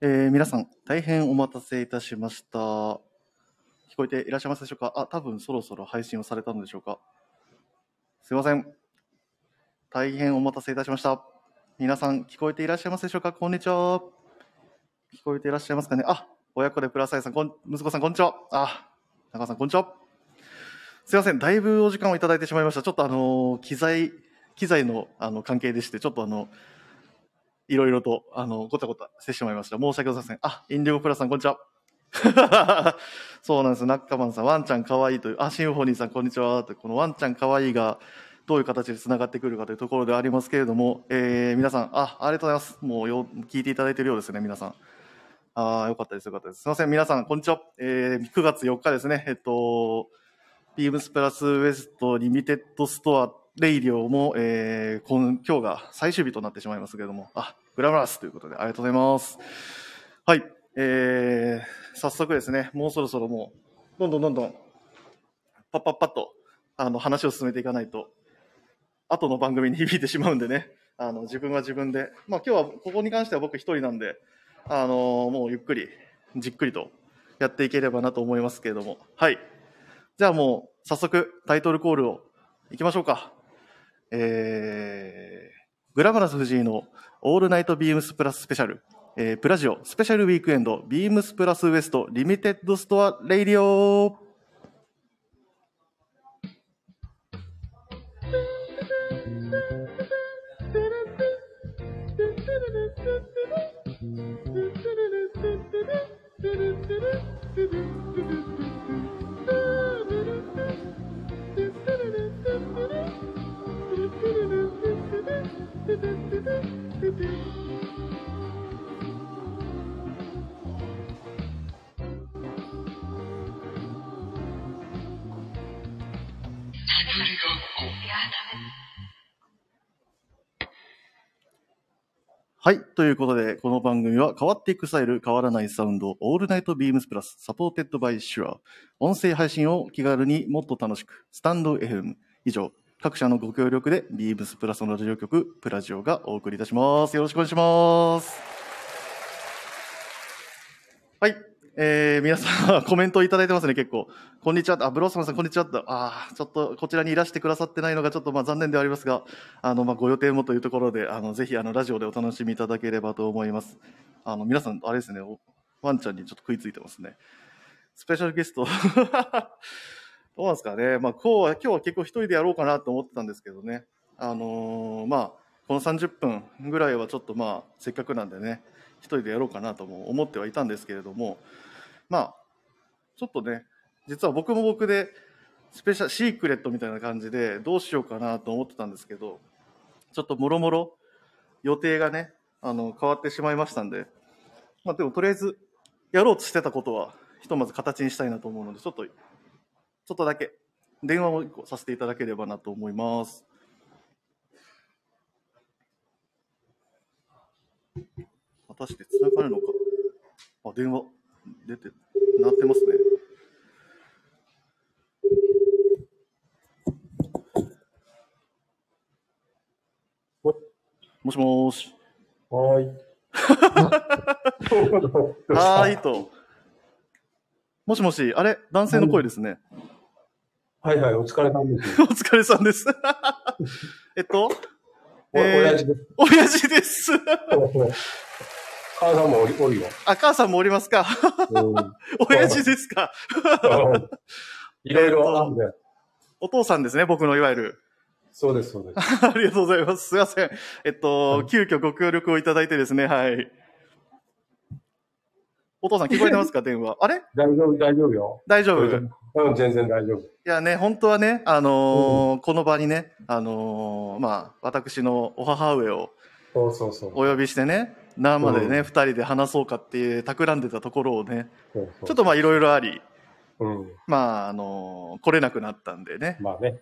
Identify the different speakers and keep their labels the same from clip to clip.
Speaker 1: えー皆さん、大変お待たせいたしました。聞こえていらっしゃいますでしょうか？あ、多分そろそろ配信をされたのでしょうか？すいません。大変お待たせいたしました。皆さん、聞こえていらっしゃいますでしょうか？こんにちは。聞こえていらっしゃいますかね？あ、親子でプラスアイさん、こん息子さん、こんにちは。あ、中さん、こんにちは。すいません。だいぶお時間をいただいてしまいました。ちょっとあの、機材、機材のあの関係でして、ちょっとあの、いろいろと、あの、ごたごたしてしまいました。申し訳ございません。あ、インディゴプラさん、こんにちは。そうなんです。ナッカマンさん、ワンちゃんかわいいという、あ、シンフォニーさん、こんにちは。とこのワンちゃんかわいいが、どういう形でつながってくるかというところでありますけれども、えー、皆さん、あ、ありがとうございます。もうよ、聞いていただいているようですね、皆さん。あーよかったです、よかったです。すいません、皆さん、こんにちは。えー、9月4日ですね、えっと、ビームスプラスウエストリミテッドストアレイディオも、えー、今今日が最終日となってしまいますけれども、あ、グラマラスということでありがとうございます。はい、えー、早速ですね、もうそろそろもう、どんどんどんどん、パッパッパッと、あの、話を進めていかないと、後の番組に響いてしまうんでね、あの、自分は自分で、まあ今日は、ここに関しては僕一人なんで、あの、もうゆっくり、じっくりとやっていければなと思いますけれども、はい。じゃあもう、早速、タイトルコールを行きましょうか。えー、グラマラス藤井の All Night BEAMS+ Special、えー、プラジオ Special Weekend BEAMS+ West Limited Store Radio。はい。ということで、この番組は変わっていくスタイル、変わらないサウンド、 All Night BEAMS+、supported by SHURE。音声配信を気軽にもっと楽しく、スタンド FM。以上、各社のご協力で、ビームスプラスのラジオ局、プラジオがお送りいたします。よろしくお願いします。はい。えー、皆さん、コメントいただいてますね、結構。こんにちは。あ、ブロッサムさん、こんにちは。あーちょっと、こちらにいらしてくださってないのが、ちょっと、まあ、残念ではありますが、あの、まあ、ご予定もというところで、あの、ぜひ、あの、ラジオでお楽しみいただければと思います。あの、皆さん、あれですね、ワンちゃんにちょっと食いついてますね。スペシャルゲスト。どうなんですかね。まあ、今日は、今日は結構一人でやろうかなと思ってたんですけどね。あのーまあ、この30分ぐらいはちょっとまあ、せっかくなんでね、一人でやろうかなとも思ってはいたんですけれども、まあ、ちょっとね、実は僕も僕で、スペシャ、シークレットみたいな感じで、どうしようかなと思ってたんですけど、ちょっともろもろ予定がね、あの、変わってしまいましたんで、まあでもとりあえず、やろうとしてたことは、ひとまず形にしたいなと思うので、ちょっと、ちょっとだけ、電話を一個させていただければなと思います。果たして繋がるのか？あ、電話、出て、鳴ってますね。もしもーし。
Speaker 2: はーい。
Speaker 1: はーいと。もしもし、あれ？男性の声ですね。
Speaker 2: はいはい、お疲れ様です。
Speaker 1: お疲れさんです。えっと、
Speaker 2: お、
Speaker 1: えー
Speaker 2: 親父です。
Speaker 1: 親父です。
Speaker 2: 母さんもおりおるよ。
Speaker 1: あ、母さんもおりますか
Speaker 2: うん
Speaker 1: 親父ですか
Speaker 2: いろいろあるんで。
Speaker 1: お父さんですね、僕のいわゆる。
Speaker 2: そうです、そうです。
Speaker 1: ありがとうございます。すいません。えっと、急遽ご協力をいただいてですね、はい。お父さん聞こえてますか 電話。あれ？
Speaker 2: 大丈夫、大丈夫よ。
Speaker 1: 大丈夫？い
Speaker 2: うん、全然大丈夫。
Speaker 1: やね、本当はね、あのーこの場にね、あのーまあ、私のお母上を
Speaker 2: そうそうそう。
Speaker 1: お呼びしてね、生でね、
Speaker 2: うん
Speaker 1: 二人で話そうかっていう企んでたところをね、ちょっとまあいろいろあり、
Speaker 2: うん。
Speaker 1: まあ、あのー来れなくなったんでね、
Speaker 2: まあね。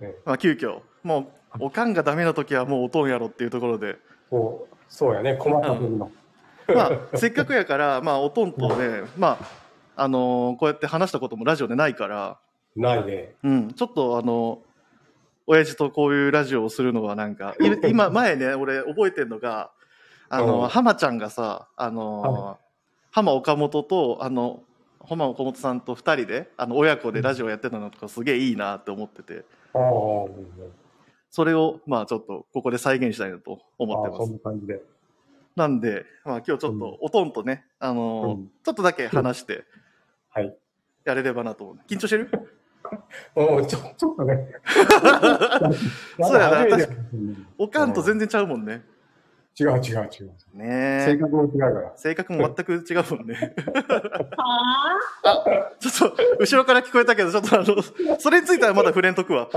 Speaker 2: ね
Speaker 1: まあ急遽、もう、おかんがダメな時はもうおとんやろっていうところで、
Speaker 2: そう、そうやね。困った時の。
Speaker 1: まあ、せっかくやから、まあ、おとんとね、まあ、あのーこうやって話したこともラジオでないから、
Speaker 2: ないね。
Speaker 1: うん、ちょっとあの、親父とこういうラジオをするのはなんか、い今、前ね、俺覚えてるのが、あの、
Speaker 2: うん
Speaker 1: 浜ちゃんがさ、あの、
Speaker 2: は
Speaker 1: 浜岡本と、あの、浜岡本さんと二人で、あの、親子でラジオやってたのとかすげえいいなって思ってて、それを、まあちょっと、ここで再現したいなと思って
Speaker 2: ああそん
Speaker 1: ます。
Speaker 2: な感じで。
Speaker 1: なんで、まあ今日ちょっと
Speaker 2: うん、
Speaker 1: おとんとね、あの、
Speaker 2: うん
Speaker 1: ちょっとだけ話して、
Speaker 2: はい。
Speaker 1: やれればなと思う。緊張してる？
Speaker 2: おちょちょっとね。
Speaker 1: そうやな確おかんと全然ちゃうもんね。
Speaker 2: 違う違う違う。性
Speaker 1: ねえ。
Speaker 2: 格も違うから。
Speaker 1: 性格も全く違うもんね。
Speaker 3: は
Speaker 1: ちょっと、後ろから聞こえたけど、ちょっとあの、それについてはまだ触れんとくわ。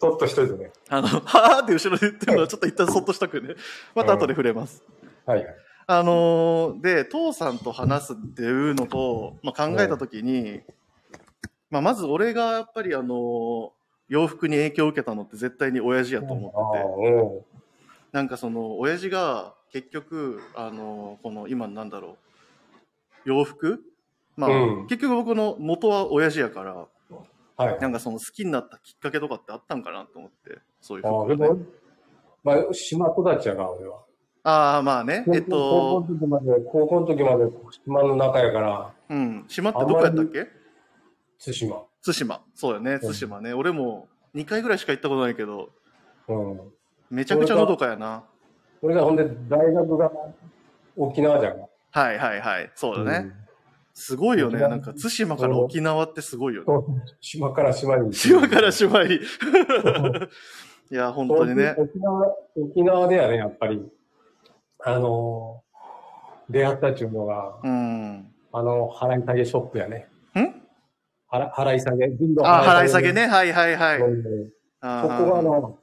Speaker 2: そっとしといてね。
Speaker 1: あの、はーって後ろで言ってるのはちょっと一旦そっとしとくね。また後で触れます。
Speaker 2: はいはい。
Speaker 1: あのーで、父さんと話すっていうのと、まあ、考えたときに、まあ、まず俺がやっぱりあのー洋服に影響を受けたのって絶対に親父やと思ってて、なんかその、親父が結局、あのーこの今なんだろう、洋服？まあ、
Speaker 2: うん
Speaker 1: 結局僕の元は親父やから、
Speaker 2: はい。
Speaker 1: なんかその好きになったきっかけとかってあったんかなと思って、そういう
Speaker 2: ああ、
Speaker 1: 服をね
Speaker 2: まあ、島育ちやから、俺は。
Speaker 1: ああ、まあね。えっ
Speaker 2: 高校
Speaker 1: と、
Speaker 2: の時まで、高校の時まで島の中やから、
Speaker 1: うん。島ってどこやったっけ？
Speaker 2: 対馬。
Speaker 1: 対馬。そうよね、対馬ね。俺も2回ぐらいしか行ったことないけど、
Speaker 2: うん。
Speaker 1: めちゃくちゃのどかやな。
Speaker 2: 俺がほんで、大学が沖縄じゃん。
Speaker 1: はいはいはい。そうだね。
Speaker 2: うん
Speaker 1: すごいよね。なんか対馬から沖縄ってすごいよね。
Speaker 2: 島から島に。
Speaker 1: 島から島に。いや、本当にね。
Speaker 2: 沖縄、沖縄ではね、やっぱり、あのー出会ったっていうのが、
Speaker 1: うん。
Speaker 2: あの、払い下げショップやね。
Speaker 1: ん？
Speaker 2: 払払い下げ、分度
Speaker 1: あ、払い下げね。はいはいはい。
Speaker 2: うん
Speaker 1: あ
Speaker 2: そこがあの、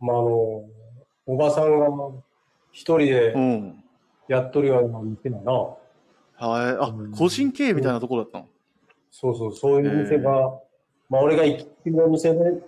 Speaker 2: まあ、あの、おばさんが一人で
Speaker 1: うん。
Speaker 2: やっとるような店だな。
Speaker 1: はい。あ
Speaker 2: うん、
Speaker 1: 個人経営みたいなところだったの？
Speaker 2: そうそう、そういう店が、まあ、俺が行きの店で、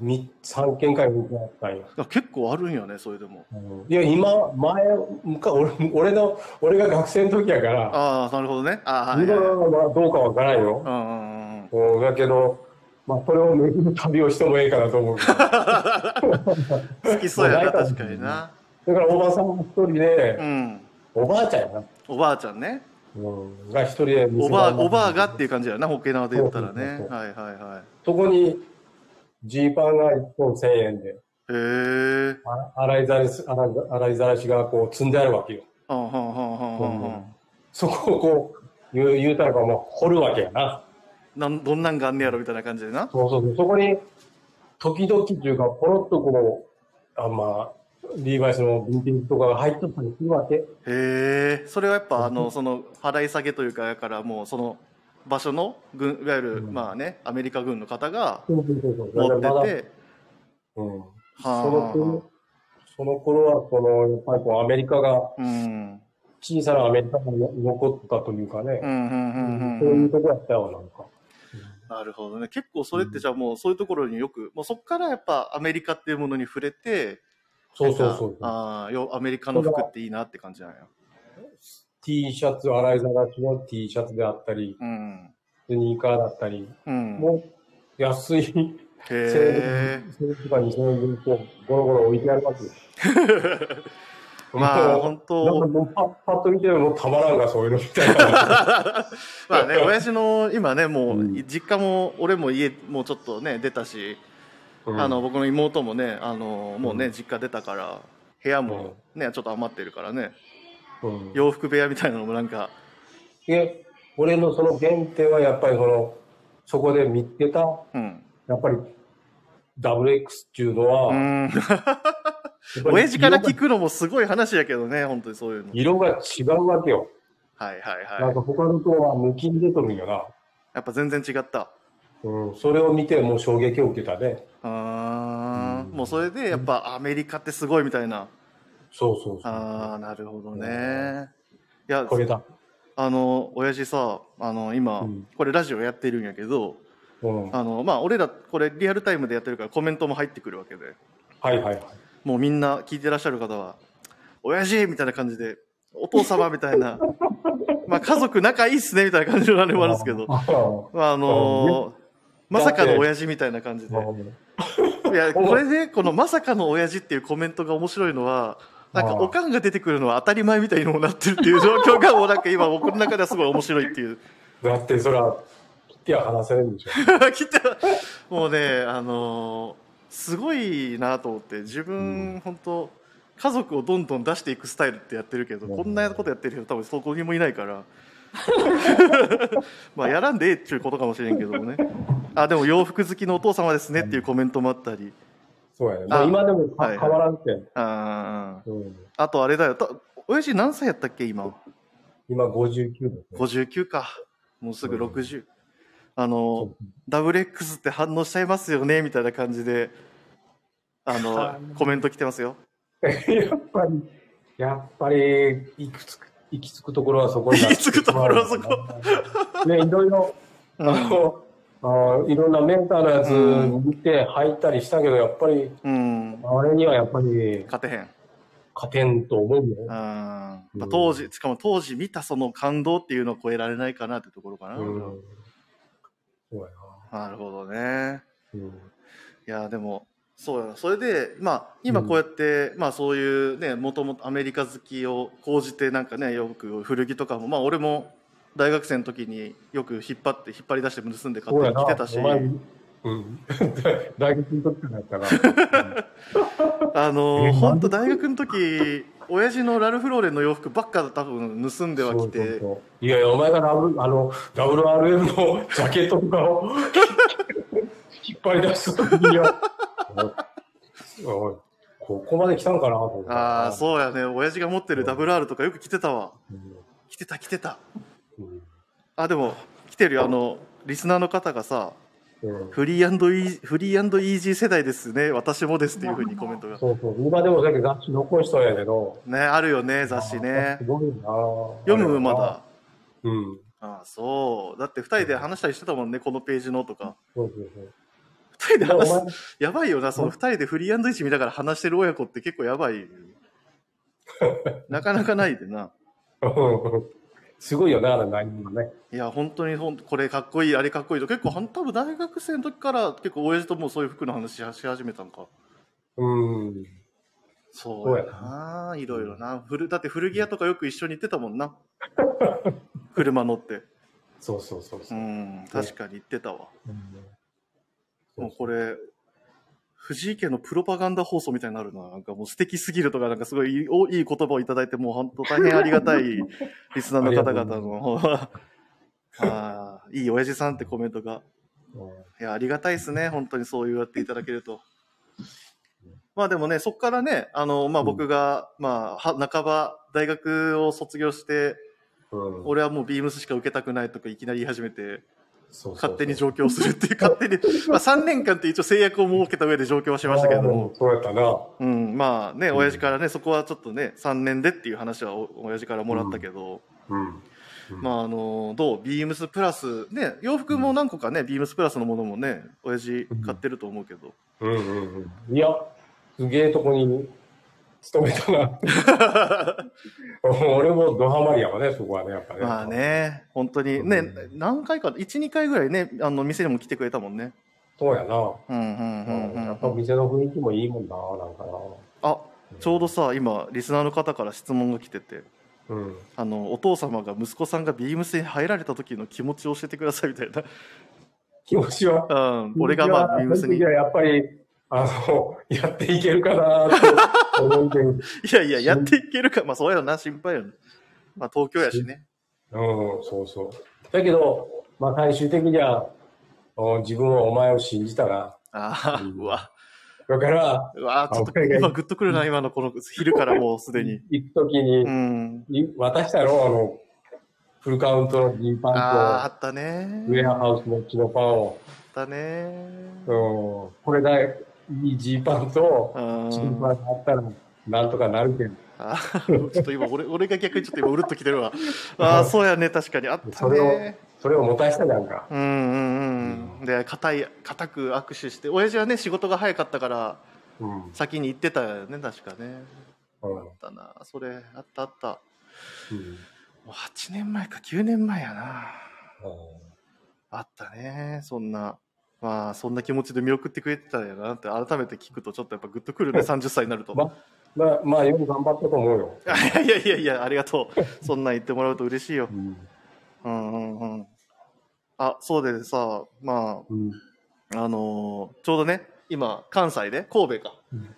Speaker 2: み3軒か4軒あったんよ。
Speaker 1: あ結構あるんよね、それでも。
Speaker 2: いや、今、前、昔俺俺の、俺が学生の時やから、
Speaker 1: ああ、なるほどね。ああ、はい
Speaker 2: 今
Speaker 1: はい。
Speaker 2: はどうかわからんよ。
Speaker 1: うんうんうん。
Speaker 2: うん、だけど、まあ、それを巡る旅をしてもええかなと思う
Speaker 1: 好きそうやな、確かにな。
Speaker 2: から、おばさんが一人で
Speaker 1: う、ん。
Speaker 2: おばあちゃんやな。
Speaker 1: おばあちゃんね。
Speaker 2: うん、が一人で店
Speaker 1: おばあ、
Speaker 2: 番
Speaker 1: おばあがっていう感じやな、沖縄で言ったらねはいはいは
Speaker 2: そこに、ジーパンが1本1000円で、
Speaker 1: い。へえ。
Speaker 2: あ洗いざらし、洗いざらしがこう積んであるわけよ。そこをこう、言う言うたらもう掘るわけやな。
Speaker 1: なんどんなんがあんねやろみたいな感じでな。
Speaker 2: そうそうそう。そこに、時々っていうか、ポロッとこう、あまあ、リーバイスのビンテージとかが入っとったりするわけ。
Speaker 1: へえ。それはやっぱ、あの、その、払い下げというか、やからもう、その、場所の軍、いわゆる、
Speaker 2: うん
Speaker 1: まあね、アメリカ軍の方が
Speaker 2: そうそうそうそう。
Speaker 1: 持ってて、
Speaker 2: うん。
Speaker 1: は
Speaker 2: そ
Speaker 1: あは
Speaker 2: の頃、その頃は、その、やっぱりこう、アメリカが、
Speaker 1: あ。うん。
Speaker 2: 小さなアメリカが残ったというかね
Speaker 1: う、ん、うん、うん、
Speaker 2: そう
Speaker 1: うん。
Speaker 2: いうとこやったよ、なんか。
Speaker 1: なるほどね。結構それってじゃあもうそういうところによく、もうそこからやっぱアメリカっていうものに触れて、
Speaker 2: そうそうそう
Speaker 1: ああ、よアメリカの服っていいなって感じなんや。
Speaker 2: T シャツ、洗いざらしの T シャツであったり、
Speaker 1: うん。
Speaker 2: スニーカーだったり、
Speaker 1: うん。
Speaker 2: もう安い、
Speaker 1: へえ。
Speaker 2: 1000円とか2000円分ゴロゴロ置いてあるわけよ。
Speaker 1: まあ本当。
Speaker 2: なんか パッと見てもうたまらんが、そういうのみたいな。
Speaker 1: まあね、親父の今ね、もう、
Speaker 2: うん
Speaker 1: 実家も、俺も家、もうちょっとね、出たし、
Speaker 2: うん。
Speaker 1: あの、僕の妹もね、あの、もうね、
Speaker 2: うん
Speaker 1: 実家出たから、部屋もね、ちょっと余ってるからね、
Speaker 2: うん。
Speaker 1: 洋服部屋みたいなのもなんか、
Speaker 2: で、俺のその原点はやっぱりその、そこで見つけた、
Speaker 1: うん。
Speaker 2: やっぱり、WX っていうのは、
Speaker 1: うん。親父から聞くのもすごい話やけどね、本当にそういうの。
Speaker 2: 色が違うわけよ。
Speaker 1: はいはいはい。
Speaker 2: なんか他のとは抜きに出とるんよな。
Speaker 1: やっぱ全然違った。
Speaker 2: うん、それを見てもう衝撃を受けたね。
Speaker 1: あー
Speaker 2: うん
Speaker 1: もうそれでやっぱアメリカってすごいみたいな。
Speaker 2: そうそうそう。
Speaker 1: ああ、なるほどね。いや、
Speaker 2: これだ。
Speaker 1: あの、親父さ、あの、今、
Speaker 2: うん
Speaker 1: これラジオやってるんやけど、
Speaker 2: うん。
Speaker 1: あの、まあ、俺ら、これリアルタイムでやってるからコメントも入ってくるわけで、
Speaker 2: はいはいはい。
Speaker 1: もうみんな聞いてらっしゃる方は、親父みたいな感じで、お父様みたいな、まあ、家族仲いいっすねみたいな感じのあれもあるんですけど、
Speaker 2: あ
Speaker 1: まあ、あのーまさかの親父みたいな感じで。いや、これで、このまさかの親父っていうコメントが面白いのは、なんか、おかんが出てくるのは当たり前みたいにもなってるっていう状況が、もうなんか今僕の中ではすごい面白いっていう。
Speaker 2: だってそれは、切っては話せるんでしょ。
Speaker 1: 来てもうね、あのーすごいなと思って、自分、本当家族をどんどん出していくスタイルってやってるけど、
Speaker 2: うん
Speaker 1: こんなことやってる人多分そこにもいないから。まあやらんでええっちゅうことかもしれんけどもね。あ、でも洋服好きのお父様ですねっていうコメントもあったり。
Speaker 2: そうやね。今でも変わらんって。
Speaker 1: あー
Speaker 2: うん
Speaker 1: あとあれだよ。た親父何歳やったっけ今？
Speaker 2: 今59ですね。
Speaker 1: 59か。もうすぐ
Speaker 2: うん
Speaker 1: 60。あの、
Speaker 2: そ
Speaker 1: ダブル X って反応しちゃいますよねみたいな感じで、あの
Speaker 2: は、
Speaker 1: コメント来てますよ。
Speaker 2: う やっぱり、やっぱり、行き着く、行き着くところはそこに
Speaker 1: 行き着くところはそこ
Speaker 2: ね、いろいろ、
Speaker 1: うん
Speaker 2: あの、あいろんなメーカーのやつ見て入ったりしたけど、やっぱり、
Speaker 1: うん。
Speaker 2: あれにはやっぱり
Speaker 1: 勝てへん。
Speaker 2: 勝てんと思うよ。
Speaker 1: うん。まあ
Speaker 2: うん
Speaker 1: 当時、しかも当時見たその感動っていうのを超えられないかなってところかな。
Speaker 2: うん。そうや
Speaker 1: なるほどね。
Speaker 2: な。うん。
Speaker 1: いや、でも、そうやそれで、まあ、今こうやって、まあそういうね、もともとアメリカ好きを講じて、なんかね、よく古着とかも、まあ俺も大学生の時によく引っ張って、引っ張り出して盗んで買って。きてたし
Speaker 2: うん。大学の時からやったから。
Speaker 1: あの
Speaker 2: え
Speaker 1: 本当大学の時親父のラルフローレンの洋服ばっか多分盗んではきて。
Speaker 2: いやいや、お前がラブ、あの、WRM のジャケットとかを 引っ張り出した時には、ここまで来たんかなと思った。
Speaker 1: ああそうやね。親父が持ってる WR とかよく着てたわ。
Speaker 2: うん。
Speaker 1: 着てた着てた。
Speaker 2: うん。
Speaker 1: あでも来てるよ。あのリスナーの方がさ
Speaker 2: うん
Speaker 1: フリーイーフリーイージー世代ですね私もですっていうふうにコメントが
Speaker 2: そうそう。今でもだけ雑誌残しとんやけど。
Speaker 1: ねあるよね雑誌ね
Speaker 2: すごいな
Speaker 1: 読むまだ。
Speaker 2: うん。
Speaker 1: ああそうだって2人で話したりしてたもんねこのページのとか
Speaker 2: そうそうそう。
Speaker 1: 2人で話すやばいよなその2人でフリーイージー見ながら話してる親子って結構やばい なかなかないでな
Speaker 2: うんすごいよね、あれ内容がね。
Speaker 1: いや本当にほんこれかっこいいあれかっこいいと。結構多分大学生の時から結構親父ともうそういう服の話しし始めたんか。
Speaker 2: うん。
Speaker 1: そうやな、いろいろな。古だって古着屋とかよく一緒に行ってたもんな。車乗って。
Speaker 2: そうそうそう
Speaker 1: う。
Speaker 2: そう。
Speaker 1: ん確かに行ってたわ。
Speaker 2: うん。
Speaker 1: もうこれ藤井家のプロパガンダ放送みたいになるな。なんかもう素敵すぎるとかなんかすごいいい言葉をいただいてもう本当大変ありがたい リスナーの方々の。あーいい親父さんってコメントが。
Speaker 2: うん
Speaker 1: いや、ありがたいですね。本当にそう言っていただけると。まあでもね、そこからね、あの、まあ
Speaker 2: うん。
Speaker 1: 僕が、まあ、は半ば大学を卒業して、
Speaker 2: うん。
Speaker 1: 俺はもうビームスしか受けたくないとかいきなり言い始めて、勝手に上京するっていう、勝手に、まあ3年間って一応制約を設けた上で上京はしましたけども、
Speaker 2: うんそうやったな。
Speaker 1: うん、まあね、
Speaker 2: うん。
Speaker 1: 親父からね、そこはちょっとね、3年でっていう話はお親父からもらったけど、
Speaker 2: うん。
Speaker 1: まああの、どう？ビームスプラス、ね、洋服も何個かね、ビームスプラスのものもね、親父買ってると思うけど、
Speaker 2: うん。うん。うん。いや、すげえとこに勤めたな。俺もドハマりやわね、そこはね、やっぱね。
Speaker 1: まあ。ね、本当にね、
Speaker 2: うん
Speaker 1: 何回か、1、2回ぐらいね、あの、店にも来てくれたもんね。
Speaker 2: そうやな。
Speaker 1: うん、うん、うん、うん。
Speaker 2: やっぱ店の雰囲気もいいもんな、なんか
Speaker 1: あ、ちょうどさ、今、リスナーの方から質問が来てて、
Speaker 2: な。うん。
Speaker 1: あの、お父様が息子さんがビームスに入られた時の気持ちを教えてくださいみたいな。
Speaker 2: 気持ちは？
Speaker 1: うん、俺がまあ、ビームスに。
Speaker 2: やっぱり、あの、やっていけるかなと思ってる。
Speaker 1: やいや、やっていけるか。まあ、そうやな、心配よね。まあ、東京やしね。
Speaker 2: うん、そうそう。だけど、まあ最終的には、お自分はお前を信じたな。
Speaker 1: ああ、
Speaker 2: うん
Speaker 1: うわ。
Speaker 2: だから、
Speaker 1: うわ、ちょっと今グッとくるな、今のこの昼からもう すでに。
Speaker 2: 行くときに
Speaker 1: う、ん。
Speaker 2: い渡したろ、あの、フルカウントのジーパ
Speaker 1: ああ、あ
Speaker 2: ン
Speaker 1: ったね
Speaker 2: と、ウ。ェアハウスの血のパンを、
Speaker 1: あったね。
Speaker 2: うん、これだいいジーパンと、
Speaker 1: うん
Speaker 2: チーパンがあったら、なんとかなるけど、
Speaker 1: あーちょっと今俺、俺が逆にちょっと今うるっときてるわ。ああ、そうやね、確かに。あった
Speaker 2: それを
Speaker 1: ね。、
Speaker 2: それを持たしたじゃんか。
Speaker 1: うんうんうん。で、硬い、硬く握手して、親父はね、仕事が早かったから、
Speaker 2: うん。
Speaker 1: 先に行ってたよね、確かね。
Speaker 2: うん
Speaker 1: あったな、それ、あったあった。
Speaker 2: うん
Speaker 1: もう8年前か9年前やな。
Speaker 2: うん
Speaker 1: あったね、そんな。まあ、そんな気持ちで見送ってくれてたんやなって、改めて聞くと、ちょっとやっぱグッとくるね、30歳になると。
Speaker 2: ままあ、まあ、よく頑張ったと思うよ。
Speaker 1: いやいやいや、ありがとう。そんなん言ってもらうと嬉しいよ。
Speaker 2: うん。
Speaker 1: うんうんうん。あ、そうでさ、ま
Speaker 2: うん。
Speaker 1: あ、あのーちょうどね、今、関西で、神戸か。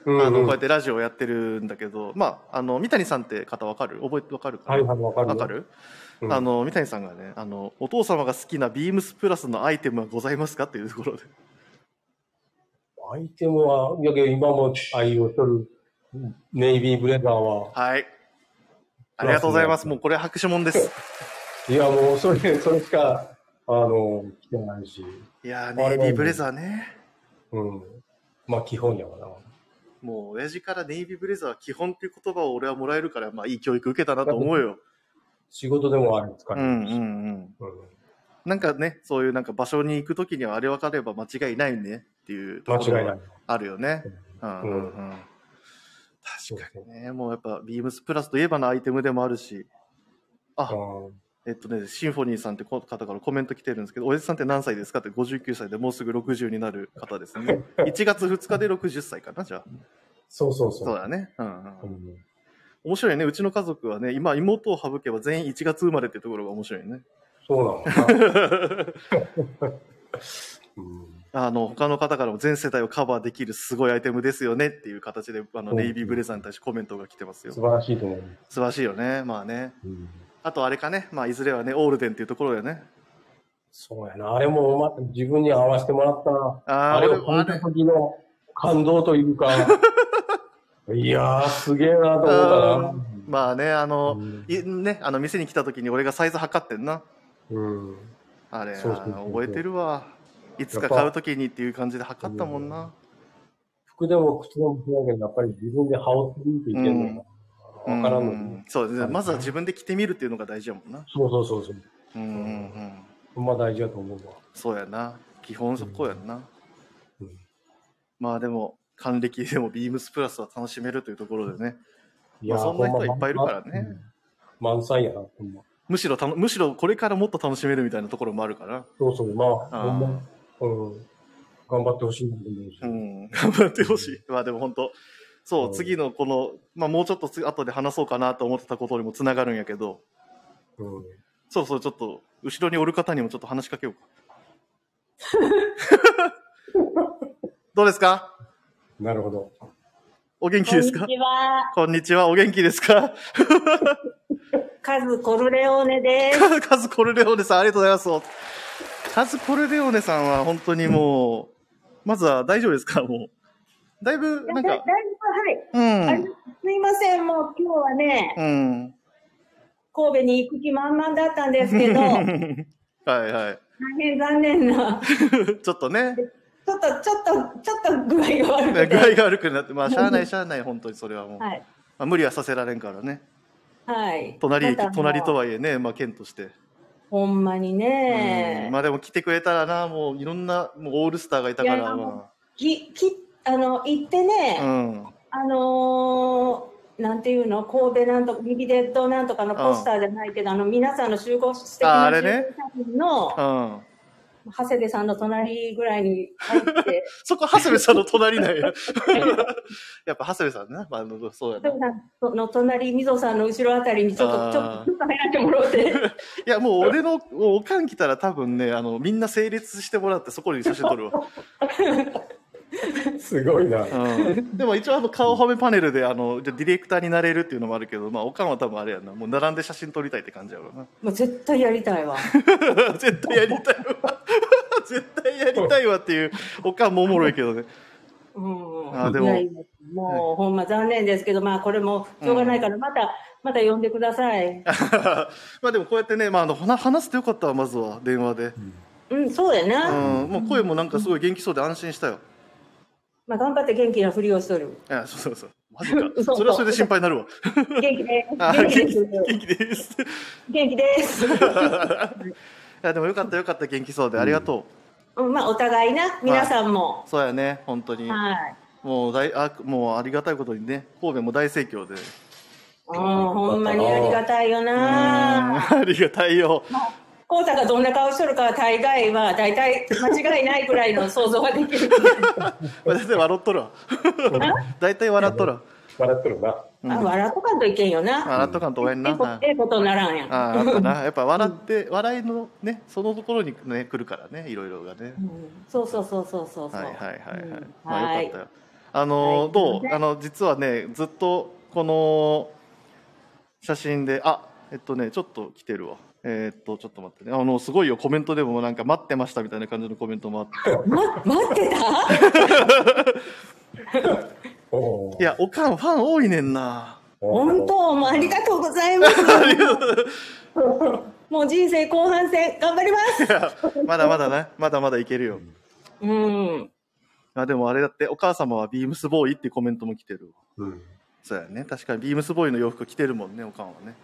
Speaker 2: うん
Speaker 1: あの、こうやってラジオやってるんだけど、まあ、あの、三谷さんって方わかる？覚えてわかるか？な
Speaker 2: はいはい、わかるよ。
Speaker 1: わかる、
Speaker 2: うん
Speaker 1: あの、三谷さんがね、あの、お父様が好きなビームスプラスのアイテムはございますか？っていうところで。
Speaker 2: アイテムは、いやけど今も愛用しとるネイビーブレザーは、
Speaker 1: はい。ありがとうございます。もうこれ拍手もんです。
Speaker 2: いやもうそれ、それしか、あの、来てないし、
Speaker 1: いやー、ネイビーブレザーね。
Speaker 2: うん。まあ基本やわな。
Speaker 1: もう、親父からネイビーブレザーは基本っていう言葉を俺はもらえるから、まあ、いい教育受けたなと思うよ。
Speaker 2: 仕事でもあれ使えるし。
Speaker 1: うんうんうん。
Speaker 2: うん
Speaker 1: なんかね、そういうなんか場所に行くときにはあれ分かれば間違いないねっていうところは
Speaker 2: 間違いない。
Speaker 1: あるよね。うんうんうん。確かにね、もうやっぱビームスプラスといえばのアイテムでもあるし、あ、えっとね、シンフォニーさんって方からコメント来てるんですけど、おやじさんって何歳ですかって59歳でもうすぐ60になる方ですね。1月2日で60歳かな、じゃあ。
Speaker 2: そうそうそう。
Speaker 1: そうだね。うんうん
Speaker 2: う。ん
Speaker 1: 面白いね。うちの家族はね、今妹を省けば全員1月生まれっていうところが面白いね。
Speaker 2: そうなのな。うん
Speaker 1: あの、他の方からも全世代をカバーできるすごいアイテムですよねっていう形で、あの、
Speaker 2: うん
Speaker 1: ネイビーブレザーに対してコメントが来てますよ。
Speaker 2: 素晴らしいと思う。
Speaker 1: 素晴らしいよね。まあね。
Speaker 2: うん
Speaker 1: あとあれかね。まあいずれはね、オールデンっていうところだよね。
Speaker 2: そうやな。あれも、ま、自分に合わせてもらったな。
Speaker 1: ああ、
Speaker 2: あれを聞いた。時の感動というか、いやー、すげえなと思ったな。
Speaker 1: まあね、あの、
Speaker 2: うん
Speaker 1: いね、あの、店に来た時に俺がサイズ測ってんな。
Speaker 2: うん。
Speaker 1: あれ、
Speaker 2: そう
Speaker 1: 覚えてるわ。いつか買う時にっていう感じで測ったもんな。
Speaker 2: 服でも靴でもそうだけど、やっぱり自分で羽織ってみるといけんのかな。わからんの。
Speaker 1: そうですね。まずは自分で着てみるっていうのが大事やもんな。
Speaker 2: そうそうそうそう。
Speaker 1: うんうんうん。
Speaker 2: ほんま大事だと思うわ。
Speaker 1: そうやな。基本そこやんな。
Speaker 2: うん
Speaker 1: まあでも、還暦でもビームスプラスは楽しめるというところでね。
Speaker 2: い
Speaker 1: まあそんな人はいっぱいいるからね。
Speaker 2: まうん満載やな、ほんま。
Speaker 1: むしろたの、むしろこれからもっと楽しめるみたいなところもあるから。
Speaker 2: そうそう、まあ、
Speaker 1: あー
Speaker 2: ほんま、うん。頑張ってほしいなと思うし。
Speaker 1: うん。頑張ってほしい。まあでも本当そうう、
Speaker 2: ん
Speaker 1: 次のこの、まあもうちょっとつ後で話そうかなと思ってたことにもつながるんやけど、
Speaker 2: うん。
Speaker 1: そうそう、ちょっと、後ろにおる方にもちょっと話しかけようか。どうですか？
Speaker 2: なるほど。
Speaker 1: お元気ですか？
Speaker 3: こんにちは。
Speaker 1: こんにちは。お元気ですか？
Speaker 3: カズ・コルレオーネです。
Speaker 1: カズ・コルレオーネさん、ありがとうございます。カズ・コルレオーネさんは本当にもう、まずは大丈夫ですか？もう。だいぶ、なんか
Speaker 3: だだい、ぶはい。あ
Speaker 1: うん。
Speaker 3: すいません、もう今日はね、
Speaker 1: うん。
Speaker 3: 神戸に行く気満々だったんですけど、大
Speaker 1: はいはい。
Speaker 3: 変残念な。
Speaker 1: ちょっとね、
Speaker 3: ちょっと、ちょっと、ちょっと具合が悪くて。
Speaker 1: 具合が悪くなって、まあ、しゃあない しゃあない、本当にそれはもう。
Speaker 3: はい。
Speaker 1: まあ、無理はさせられんからね。
Speaker 3: はい。
Speaker 1: 隣隣とはいえね、まあ、県として。
Speaker 3: ほんまに
Speaker 1: う
Speaker 3: ね
Speaker 1: ん。まあでも来てくれたらな、もういろんな、もうオールスターがいたから、
Speaker 3: いやも
Speaker 1: ま
Speaker 3: き、き、あの、行ってね、
Speaker 1: あ、うん。
Speaker 3: あのーなんていうの神戸なんとか、ビビデッドなんとかのポスターじゃないけど、あの、皆さんの集合素敵な集合
Speaker 1: ああれ
Speaker 3: の、
Speaker 1: うん。
Speaker 3: 長谷部さんの隣ぐらいに入って、
Speaker 1: そこ、長谷部さんの隣なんや。やっぱ長谷部さんね。まあ、そうやな。
Speaker 3: の隣、みぞさんの後ろあたりにちょっと、ちょっと、ちょっと入らせてもらって。
Speaker 1: や、もう俺のおかん来たら多分ね、あの、みんな整列してもらってそこに写真撮るわ。
Speaker 2: すごいな。
Speaker 1: うん。でも一応あの、顔はめパネルで、あの、じゃあディレクターになれるっていうのもあるけど、まあ、おかんは多分あれやな。もう並んで写真撮りたいって感じやろうな。
Speaker 3: もう絶対やりたいわ。
Speaker 1: 絶対やりたいわ。絶対やりたいわっていう、おかんもおもろいけどね。
Speaker 3: うん。
Speaker 1: あーでも
Speaker 3: いやいやもう、ほんま残念ですけど、まあ、これもしょうがないから、また、また呼んでください。
Speaker 1: まあでもこうやってね、まあ、あの話話してよかったわ、まずは、電話で。
Speaker 3: うん、そうや
Speaker 1: う
Speaker 3: な。
Speaker 1: ん、もう声もなんかすごい元気そうで安心したよ。
Speaker 3: まあ、頑張って元気なふりをしとる。
Speaker 1: いや、そうそうそう。マジか。
Speaker 3: 嘘
Speaker 1: それはそれで心配になるわ。
Speaker 3: 元気です。
Speaker 1: あ
Speaker 3: 元気です。
Speaker 1: 元気です。い
Speaker 3: 元気です。
Speaker 1: や、でもよかったよかった、元気そうで。ありがとう。
Speaker 3: うんまあ、お互いな、皆さんも。
Speaker 1: そうやね、本当に。
Speaker 3: はい。
Speaker 1: もう大あ、もうありがたいことにね、神戸も大盛況で。
Speaker 3: うん、ほんまにありがたいよ
Speaker 1: うん
Speaker 3: な。
Speaker 1: ありがたいよ。
Speaker 3: コウタがどんな顔しとるかは大概は、大体間違いないくらいの想像ができる。
Speaker 1: 大体笑っとるわ。大体笑っとるわ。
Speaker 2: 笑ってるな。
Speaker 1: うん
Speaker 3: あ、笑っとかんといけんよな。
Speaker 1: 笑っとかんと応援な。
Speaker 3: ええこええことならんやん。
Speaker 1: ああ、やっぱな、やっぱ笑って、笑いのね、そのところにね、来るからね、いろいろがね。
Speaker 3: うんそうそうそうそうそうそう。
Speaker 1: はいはいはいはい。
Speaker 3: うん
Speaker 1: まあ
Speaker 3: はい
Speaker 1: よかったよ。あの
Speaker 3: はい
Speaker 1: どう？
Speaker 3: ね
Speaker 1: あの実はねずっとこの写真であえっとねちょっと来てるわ。えーっとちょっと待ってね。あのすごいよ。コメントでもなんか待ってましたみたいな感じのコメントもあって。
Speaker 3: ま、待ってた？
Speaker 1: いやおかんファン多いねんな。
Speaker 3: 本当？もうありがとうございます。もう人生後半戦頑張ります。
Speaker 1: まだまだねまだまだいけるよ。
Speaker 3: うん。
Speaker 1: あでもあれだってお母様はビームスボーイっていうコメントも来てる
Speaker 2: うん。
Speaker 1: そうやね。確かにビームスボーイの洋服着てるもんねおかんはね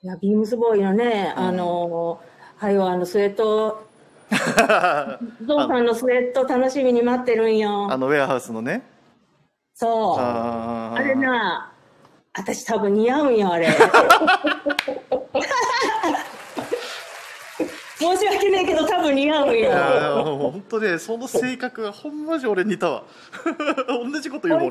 Speaker 3: いや、ビームスボーイのね、
Speaker 1: うん
Speaker 3: あの、はいよ、あの、スウェット、ゾウさんのスウェット楽しみに待ってるんよ
Speaker 1: あ。のウェアハウスのね
Speaker 3: そう。
Speaker 1: あ
Speaker 3: れな、私多分似合うんよ、あれ。申し訳ないけど多分似合うん
Speaker 1: い
Speaker 3: よ。
Speaker 1: 本当ねその性格がほんまじ俺似たわ 同じこと言うもん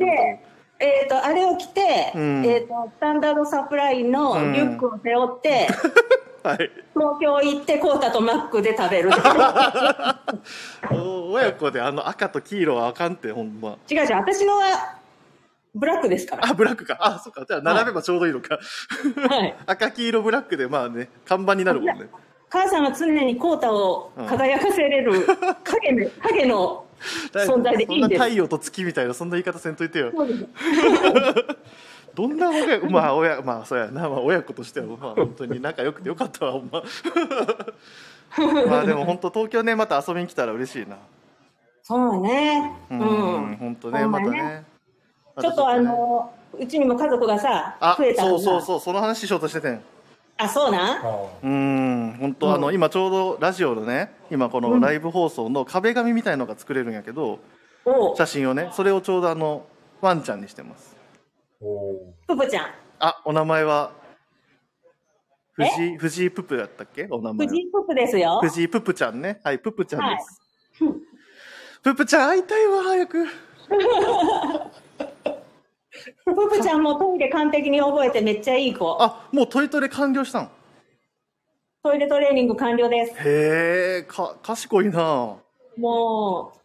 Speaker 3: あれを着て、
Speaker 1: うん。
Speaker 3: えっ、と、スタンダードサプライのリュックを背負って、
Speaker 1: はい。
Speaker 3: 東京行ってコータとマックで食べる。
Speaker 1: お親子であの赤と黄色はあかんってほんま。
Speaker 3: 違う違う、私のはブラックですから。
Speaker 1: あブラックか。あそっか。じゃあ並べばちょうどいいのか、
Speaker 3: はい。
Speaker 1: 赤黄色ブラックでまあね看板になるもんね。
Speaker 3: 母さんは常にコータを輝かせれる影の影の存在でいいんです。
Speaker 1: そんな太。陽と月みたいなそんな言い方せんといてよ。どんな親まあ親まあそうやな、まあ、親子としてはまあ本当に仲良くてよかったわほんま。まあでも本当東京ねまた遊びに来たら嬉しいな。
Speaker 3: そうだね。
Speaker 1: う
Speaker 3: うん。ん。
Speaker 1: 本当ね
Speaker 3: ね。
Speaker 1: またね。
Speaker 3: ちょっとあの、うちにも家族がさ
Speaker 1: あ、
Speaker 3: 増えた
Speaker 1: そうそう
Speaker 3: う。
Speaker 1: そうその話しようとしててん
Speaker 3: あ、そうなん？
Speaker 2: あ
Speaker 1: うーん本当、あの
Speaker 3: うん。
Speaker 1: 今ちょうどラジオのね今このライブ放送の壁紙みたいのが作れるんやけど、
Speaker 3: お。う
Speaker 1: 写真をねそれをちょうどあのワンちゃんにしてます。
Speaker 3: ププちゃん。
Speaker 1: あお名前は藤井藤井ププやったっけ？お名前は。
Speaker 3: 藤井ププですよ。
Speaker 1: 藤井ププちゃんね。はいププちゃんです、
Speaker 3: はい。
Speaker 1: ププちゃん会いたいわ早く
Speaker 3: ププちゃんもトイレ完璧に覚えてめっちゃいい子。
Speaker 1: あもうトイトレ完了したん
Speaker 3: トイレトレーニング完了です。
Speaker 1: へえか賢いな
Speaker 3: も
Speaker 2: ー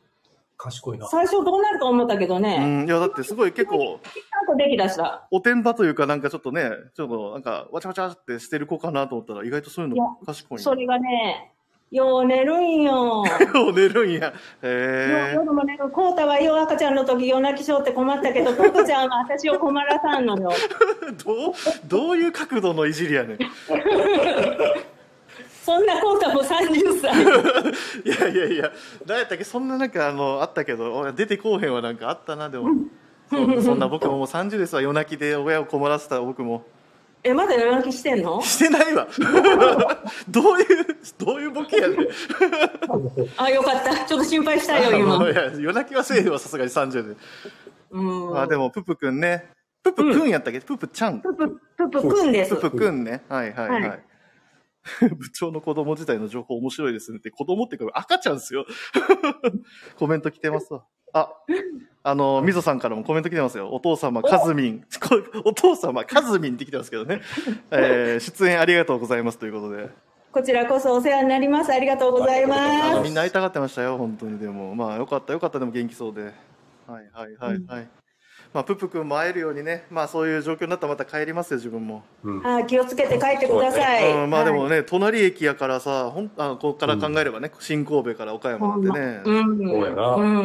Speaker 2: 賢いうな。
Speaker 3: 最初どうなると思ったけど
Speaker 1: う
Speaker 3: ね。
Speaker 1: んいやだってすごい結構
Speaker 3: ちゃんとできだした。
Speaker 1: おてんばというかなんかちょっとねちょっとなんかわちゃわちゃってしてる子かなと思ったら意外とそういうの賢いな
Speaker 3: それがね、よう寝るんよ。
Speaker 1: よう寝るんや。
Speaker 3: よ
Speaker 1: へ
Speaker 3: 夜も寝る。コータはよう赤ちゃんの時夜泣きしようって困ったけど、ププちゃんは私を困らさんのよ。
Speaker 1: え。どう、どういう角度のいじりやねん。い
Speaker 3: そんなコータも30歳。
Speaker 1: やいやいや、何やったっけ、そんななんかあの、あったけど、俺出てこうへんはなんかあったな、でも。そそんな僕ももう30ですわ、夜泣きで親を困らせた僕も。
Speaker 3: え、まだ夜泣きしてんの？
Speaker 1: してないわ。どういう、どういうボケやねん。
Speaker 3: あ、よかった。ちょっと心配したよ、今。
Speaker 1: いや夜泣きはせえへんわ、さすがに30で。
Speaker 3: うん。
Speaker 1: あでも、ププくんね。ププくんやったっけ、ププちゃん。
Speaker 3: ププ、ププくんです。
Speaker 1: ププくんね。はいはいはい。
Speaker 3: はい
Speaker 1: 部長の子供自体の情報面白いですねって、子供ってか赤ちゃんですよ。コメント来てますわ。あ、あの、みぞさんからもコメント来てますよ。お父様、カズミン。これお父様、カズミンって来てますけどね。えー出演ありがとうございますということで。
Speaker 3: こちらこそお世話になります。ありがとうござい
Speaker 1: あ
Speaker 3: ます。
Speaker 1: みんな会いたがってましたよ、本当に。でも、まあ、よかった、よかった、でも元気そうで。はいはいはいはい。まあ、プップ君も会えるようにね、まあ、そういう状況になったらまた帰りますよ、自分も。
Speaker 2: うん。
Speaker 3: あ気をつけて帰ってください。
Speaker 1: うん、まあでも
Speaker 3: はい、
Speaker 1: ね、隣駅やからさ、ほんあここから考えればね、新神戸から岡山なんてね、
Speaker 3: う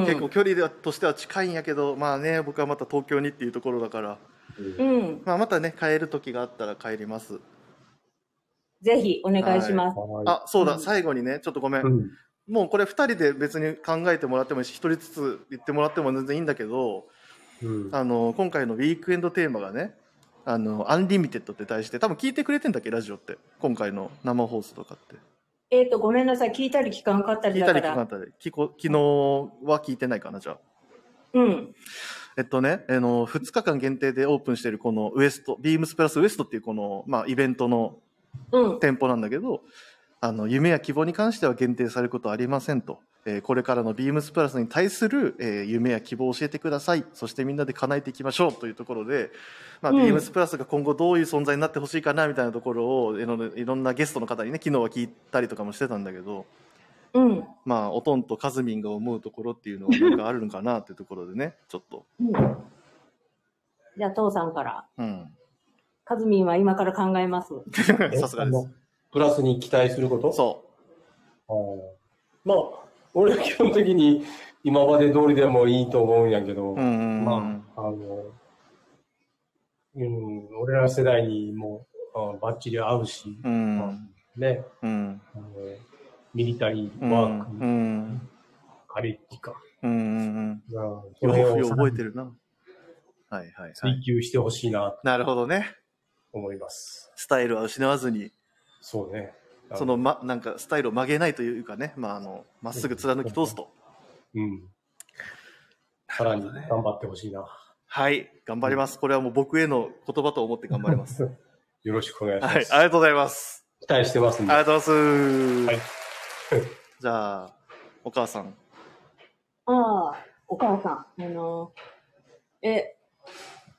Speaker 3: ん。
Speaker 1: 結構距離でとしては近いんやけど、まあね、僕はまた東京にっていうところだから、
Speaker 3: うん。
Speaker 1: まあ、またね、帰る時があったら帰ります。
Speaker 3: ぜひお願いします。
Speaker 2: はい
Speaker 1: あ、そうだ、
Speaker 3: うん
Speaker 1: 最後にね、ちょっとごめん。
Speaker 2: うん。
Speaker 1: もうこれ2人で別に考えてもらってもいいし、1人ずつ言ってもらっても全然いいんだけど、
Speaker 2: うん。
Speaker 1: あの、今回のウィークエンドテーマがね、あの、 Unlimited って題して、多分聞いてくれてんだっけ、ラジオって。今回の生放送とかって。
Speaker 3: えっ、と、ごめんなさい。聞いたり聞かんかったり
Speaker 1: 聞い
Speaker 3: だから。
Speaker 1: たり聞かなかったり、聞こ昨日は聞いてないかな、じゃあ。
Speaker 3: うん。
Speaker 1: えっとね、あの、2日間限定でオープンしているこのウエスト、ビームスプラスウエストっていうこの、まあ、イベントの
Speaker 3: うん。
Speaker 1: 店舗なんだけど、あの、夢や希望に関しては限定されることはありませんと。えーこれからのビームスプラスに対する、えー夢や希望を教えてください。そしてみんなで叶えていきましょうというところで、まあ、
Speaker 3: うん
Speaker 1: ビームスプラスが今後どういう存在になってほしいかなみたいなところをいろんないろんなゲストの方にね、昨日は聞いたりとかもしてたんだけど、
Speaker 3: うん。
Speaker 1: まあ、おとんとカズミンが思うところっていうのはなんかあるのかなっていうところでね、ちょっと。
Speaker 3: うん。じゃあ、父さんから。
Speaker 1: うん。
Speaker 3: カズミンは今から考えます。
Speaker 2: え
Speaker 1: さすがです。
Speaker 2: プラスに期待すること？
Speaker 1: そ
Speaker 2: あーまあ、俺は基本的に今まで通りでもいいと思うんやけど。まあ、あの、うん、俺ら世代にもあバッチリ合うし、
Speaker 1: うん。
Speaker 2: ね、
Speaker 1: うん。
Speaker 2: あのミリタリー
Speaker 1: うん。
Speaker 2: ワーク、
Speaker 1: うん。
Speaker 2: カレッジか、
Speaker 1: うんうん
Speaker 2: が
Speaker 1: うん。よく
Speaker 2: を
Speaker 1: 覚えてるな。はいはいはい
Speaker 2: 追。求してほしいなと
Speaker 1: なるほどね。
Speaker 2: 思います。
Speaker 1: スタイルは失わずに、
Speaker 2: そうね。あ
Speaker 1: その、ま、なんかスタイルを曲げないというかね、まあ、あの、まっすぐ貫き通すと。
Speaker 2: うん。さらに頑張ってほしいな。
Speaker 1: はい。頑張ります。これはもう僕への言葉と思って頑張ります。は
Speaker 2: よろしくお願いし
Speaker 1: い。
Speaker 2: ます。
Speaker 1: ありがとうございます。
Speaker 2: 期待してますんで。
Speaker 1: ありがとうございます。
Speaker 2: はい
Speaker 1: じゃあ、お母さん。
Speaker 3: ああ、お母さん。あの、え、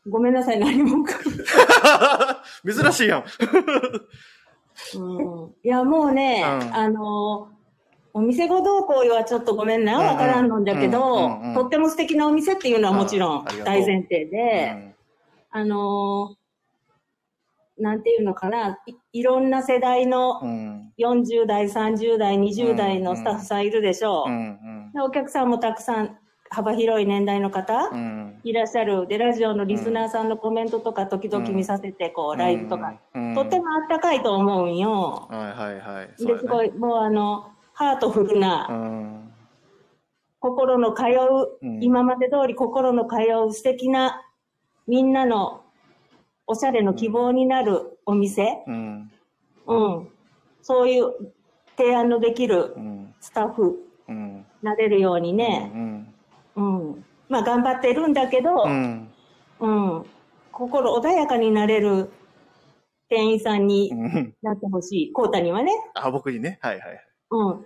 Speaker 3: ごめんなさい、何もか。
Speaker 1: 珍しいやん。
Speaker 3: うん。いや、もうね、
Speaker 1: うん
Speaker 3: あの、お店ご同行はちょっとごめんな、わからんのんだけど、
Speaker 1: うんうんうん
Speaker 3: とっても素敵なお店っていうのはもちろん
Speaker 1: あありがとう
Speaker 3: 大前提
Speaker 1: う
Speaker 3: で、
Speaker 1: ん
Speaker 3: あの、なんていうのかな、いいろんな世代の
Speaker 1: うん。
Speaker 3: 40代、30代、20代のスタッフさんいるでしょう。
Speaker 1: うん。
Speaker 3: でお客さんもたくさん幅広い年代の方、
Speaker 1: うん。
Speaker 3: いらっしゃる。で、ラジオのリスナーさんのコメントとか時々見させて、こう、ライブとか、
Speaker 1: うん。
Speaker 3: とってもあったかいと思うんよ。
Speaker 1: はいはいはい。
Speaker 3: で、すご
Speaker 1: い。
Speaker 3: い、もうあの、ハートフル
Speaker 1: う
Speaker 3: な、
Speaker 1: ん。
Speaker 3: 心の通う、
Speaker 1: うん
Speaker 3: 今まで通り心の通う素敵な、みんなのおしゃれの希望になるお店。
Speaker 1: うん。
Speaker 3: うん。そういう提案のできる
Speaker 1: うん。
Speaker 3: スタッフ
Speaker 1: うん。
Speaker 3: なれるようにね、
Speaker 1: うん。
Speaker 3: うん。まあ頑張ってるんだけど、
Speaker 1: うん。
Speaker 3: うん。心穏やかになれる店員さんに
Speaker 1: うん。
Speaker 3: なってほしい。コータにはね。
Speaker 1: あ、僕にね。はいはい。
Speaker 3: うん。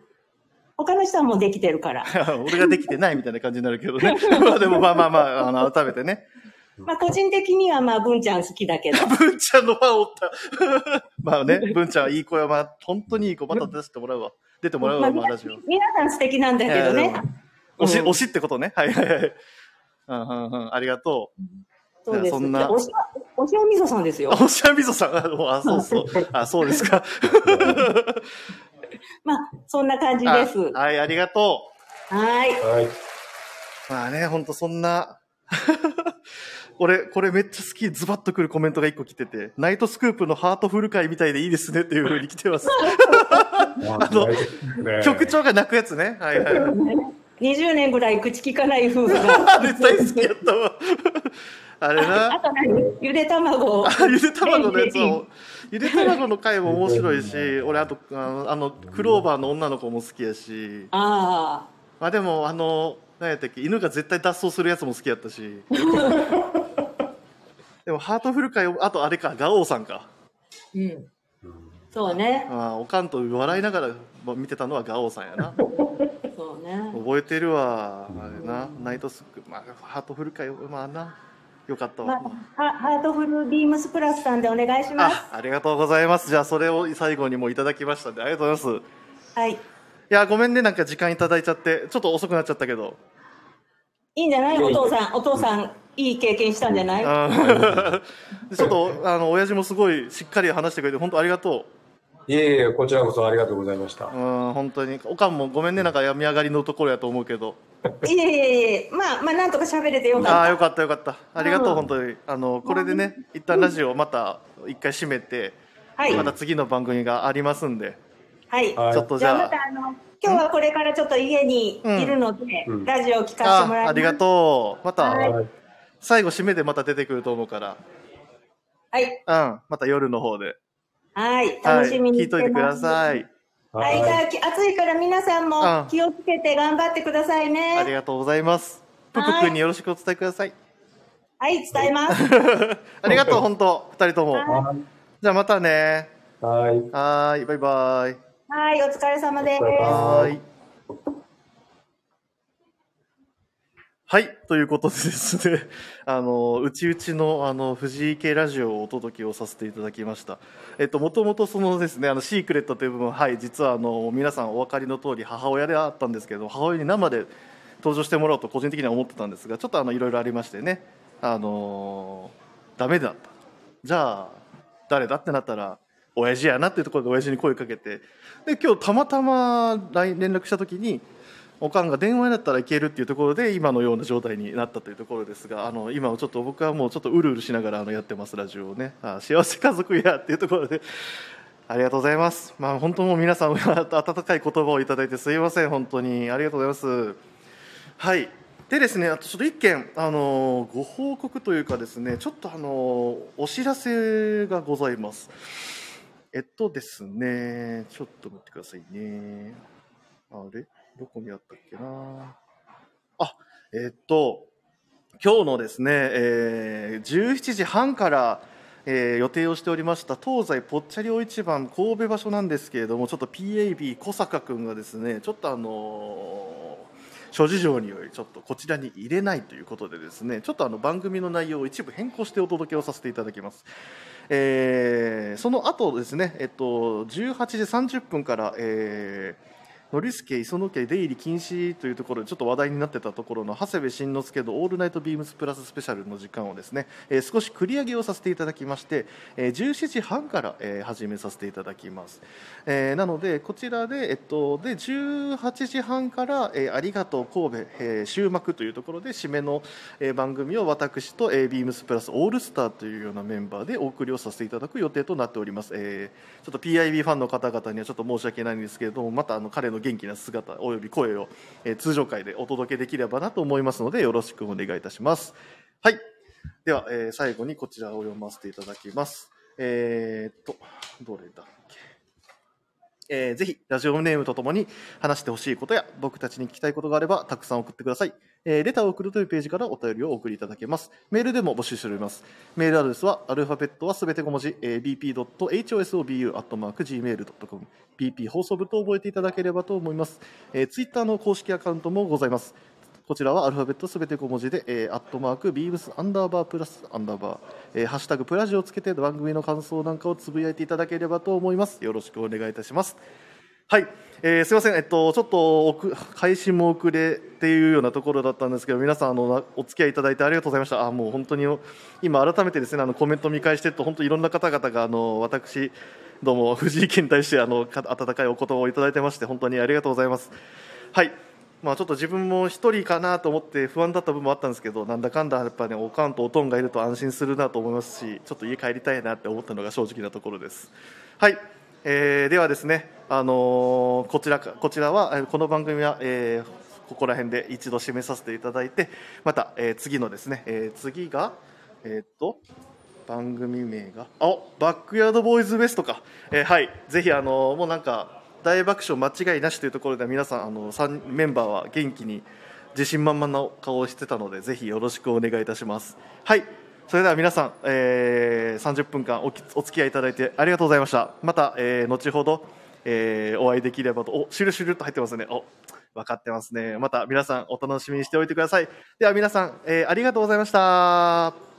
Speaker 3: 他の人はもうできてるから。
Speaker 1: 俺ができてないみたいな感じになるけどね。まあでもまあまあまあ、あの、改めてね。
Speaker 3: まあ個人的にはまあ文ちゃん好きだけど。
Speaker 1: 文ちゃんのファンおった。まあね、文ちゃんはいい子や、まあ、本当にいい子。また出してもらうわ。出てもらうわ、
Speaker 3: まあ
Speaker 1: ラジオ。
Speaker 3: 皆さん素敵なんだけどね。
Speaker 1: 推し、
Speaker 3: うん
Speaker 1: 推しってことね。はいはいはい。うんうんうん。ありがと
Speaker 3: そうです。
Speaker 1: そんな
Speaker 3: でおしわ、おみそさんですよ
Speaker 1: う。推しはみそさん。あ、あそうそう。あ、そうですか。
Speaker 3: まあ、そんな感じです。
Speaker 1: あはい、ありがと
Speaker 3: はい。
Speaker 2: はい。
Speaker 1: う。まあね、ほんとそんな。俺、これめっちゃ好き、ズバッとくるコメントが一個来てて、ナイトスクープのハートフル会みたいでいいですねっていう風に来てます。
Speaker 2: あ
Speaker 1: の
Speaker 2: ね
Speaker 1: 局長が泣くやつね。はいはいはい。
Speaker 3: 20年ぐらい口聞かない夫婦が。
Speaker 1: あれ大好きやったわ。あれな
Speaker 3: あ。と何？ゆで卵
Speaker 1: ゆで卵のやつを、ゆで卵の回も面白いし、俺あと、あの、あのクローバーの女の子も好きやし、
Speaker 3: あ
Speaker 1: まあでも、あの、何やったっけ、犬が絶対脱走するやつも好きやったし。でも、ハートフル回を、あとあれか、ガオーさんか。
Speaker 3: あ。うん。そうね。
Speaker 1: ああ、おかんと笑いながら見てたのはガオーさんやな。
Speaker 3: ね。
Speaker 1: 覚えてるわ。あれな、ナイトスク、まあ、ハートフル回、まあな、よかった
Speaker 3: ま
Speaker 1: わ。
Speaker 3: あ、ハハートフルビームスプラスさんでお願いします。
Speaker 1: あ、ありがとうございます。じゃあ、それを最後にもいただきましたんで、ありがとうございます。
Speaker 3: はい。
Speaker 1: いや、ごめんね、なんか時間いただいちゃって、ちょっと遅くなっちゃったけど。
Speaker 3: いいんじゃない？お父さん、お父さん、いい経験したんじゃない？
Speaker 1: うん ちょっと、あの、親父もすごいしっかり話してくれて、本当ありがと
Speaker 2: いえいえ、こちらこそありがとうございました
Speaker 1: う。。うん、本当に。おかんもごめんね、なんか病み上がりのところやと思うけど。
Speaker 3: いえいえいえ、まあ、まあ、なんとか喋れてよかった。
Speaker 1: ああ、よかったよかった。ありがとう、
Speaker 3: うん
Speaker 1: 本当に。あの、これでね、一旦ラジオまた一回閉めて、
Speaker 3: はい。
Speaker 1: また次の番組がありますんで、
Speaker 3: はい。
Speaker 2: はい
Speaker 1: ちょっとじ
Speaker 3: じゃあ
Speaker 1: ゃあ、
Speaker 3: またあの、今日はこれからちょっと家にいるので、
Speaker 2: うん
Speaker 3: ラジオを聞かせてもらいます。
Speaker 1: あありがとう。また、
Speaker 3: はい
Speaker 2: はい。
Speaker 1: 最後締めでまた出てくると思うから、
Speaker 3: はい。
Speaker 1: うん、また夜の方で。
Speaker 3: はい。
Speaker 1: はい、
Speaker 3: 楽しみに
Speaker 1: 聞いといてくださ
Speaker 3: い。
Speaker 1: い。
Speaker 3: はい。暑いから皆さん
Speaker 1: うん
Speaker 3: も気をつけて頑張ってください
Speaker 1: あり
Speaker 3: ね。
Speaker 1: がとうございます。ぷぷくんによろしくお伝えください。
Speaker 3: はい、伝えます。
Speaker 1: ありがとう、本当、二人とも。
Speaker 2: は
Speaker 1: じゃあまたね。
Speaker 2: い。はい。
Speaker 1: はーい、バイバイ。
Speaker 3: はい、お疲れ様です。
Speaker 1: はーい。はい。ということでですね、あの、うちうちの、あの、藤井系ラジオをお届けをさせていただきました。えっと、もともとそのですね、あの、シークレットという部分は、い、実はあの、皆さんお分かりの通り母親であったんですけど、母親に生で登場してもらおうと個人的には思ってたんですが、ちょっとあの、いろいろありましてね、あの、ダメだった。じゃあ、誰だってなったら、親父やなっていうところで親父に声かけて、で、今日たまたま連絡した時に、おかんが電話になったらいけるっていうところで今のような状態になったというところですがあの今ちょっと僕はもうちょっとうるうるしながらあのやってますラジオをね。あ幸せ家族やっていうところで。ありがとうございます。まあ本当もう皆さん温かい言葉をいただいてすいません。本当に。ありがとうございます。はい。でですねあとちょっと一件あのご報告というかですねちょっとあのお知らせがございます。えっとですねちょっと待ってくださいね。あれ？どこにあったっけなあ、え、っと、今日のですね、えー、17時半から、えー、予定をしておりました東西ぽっちゃり大一番神戸場所なんですけれども、ちょっと PAB 小坂君がですね、ちょっとあのー、諸事情によりちょっとこちらに入れないということでですね、ちょっとあの番組の内容を一部変更してお届けをさせていただきます。えー、その後ですね、えっと、18時30分から、えー、ノリスケ磯野家出入り禁止というところでちょっと話題になってたところの長谷部慎之介のオールナイトビームスプラススペシャルの時間をですね、えー、少し繰り上げをさせていただきまして、えー、17時半から、えー、始めさせていただきます、えー、なのでこちらで,、えっと、で18時半から、えー、ありがとう神戸、えー、終幕というところで締めの、えー、番組を私と、えー、ビームスプラスオールスターというようなメンバーでお送りをさせていただく予定となっております、えー、ちょっと PIB ファンの方々にはちょっと申し訳ないんですけれどもまたあの彼の元気な姿および声を、え、通常会でお届けできればなと思いますのでよろしくお願いいたします。はい。では、えー、最後にこちらを読ませていただきます。えー、っと、どれだっけ？えー、ぜひ、ラジオネームとともに話してほしいことや、僕たちに聞きたいことがあれば、たくさん送ってください。えー、レターを送るというページからお便りをお送りいただけます。メールでも募集しております。メールアドレスは、アルファベットはすべて小文字、えー、bp.hosobu.gmail.com、bp 放送部と覚えていただければと思います。えー、ツイッターの公式アカウントもございます。こちらはアルファベットすべて小文字で、えー、アットマーク、ビームスアンダーバープラスアンダーバー、えー、ハッシュタグプラジをつけて番組の感想なんかをつぶやいていただければと思います。よろしくお願いいたします。はい、えー、すみません、えっと、ちょっと配信も遅れっていうようなところだったんですけど、皆さんあの、お付き合いいただいてありがとうございました。あもう本当に今、改めてですねあのコメント見返してると、本当いろんな方々があの私、どうも藤井家に対してあの温かいお言葉をいただいてまして、本当にありがとうございます。はいまあ、ちょっと自分も一人かなと思って不安だった部分もあったんですけど、なんだかんだやっぱね、おかんとおとんがいると安心するなと思いますし、ちょっと家帰りたいなって思ったのが正直なところです。はい、えー、ではですね、あのー、こちらこちらはこの番組は、えー、ここら辺で一度締めさせていただいてまた、えー、次のですね、えー、次がえっと番組名があバックヤードボーイズベストか、えー、はい。ぜひあのもうなんか大爆笑間違いなしというところで皆さんあの3メンバーは元気に自信満々な顔をしてたのでぜひよろしくお願いいたしますはいそれでは皆さん、えー、30分間おお付き合いいただいてありがとうございました。また、えー、後ほど、えー、お会いできればと、お、シュルシュルと入ってますね。お、分かってますね。また皆さんお楽しみにしておいてください。では皆さん、えー、ありがとうございました。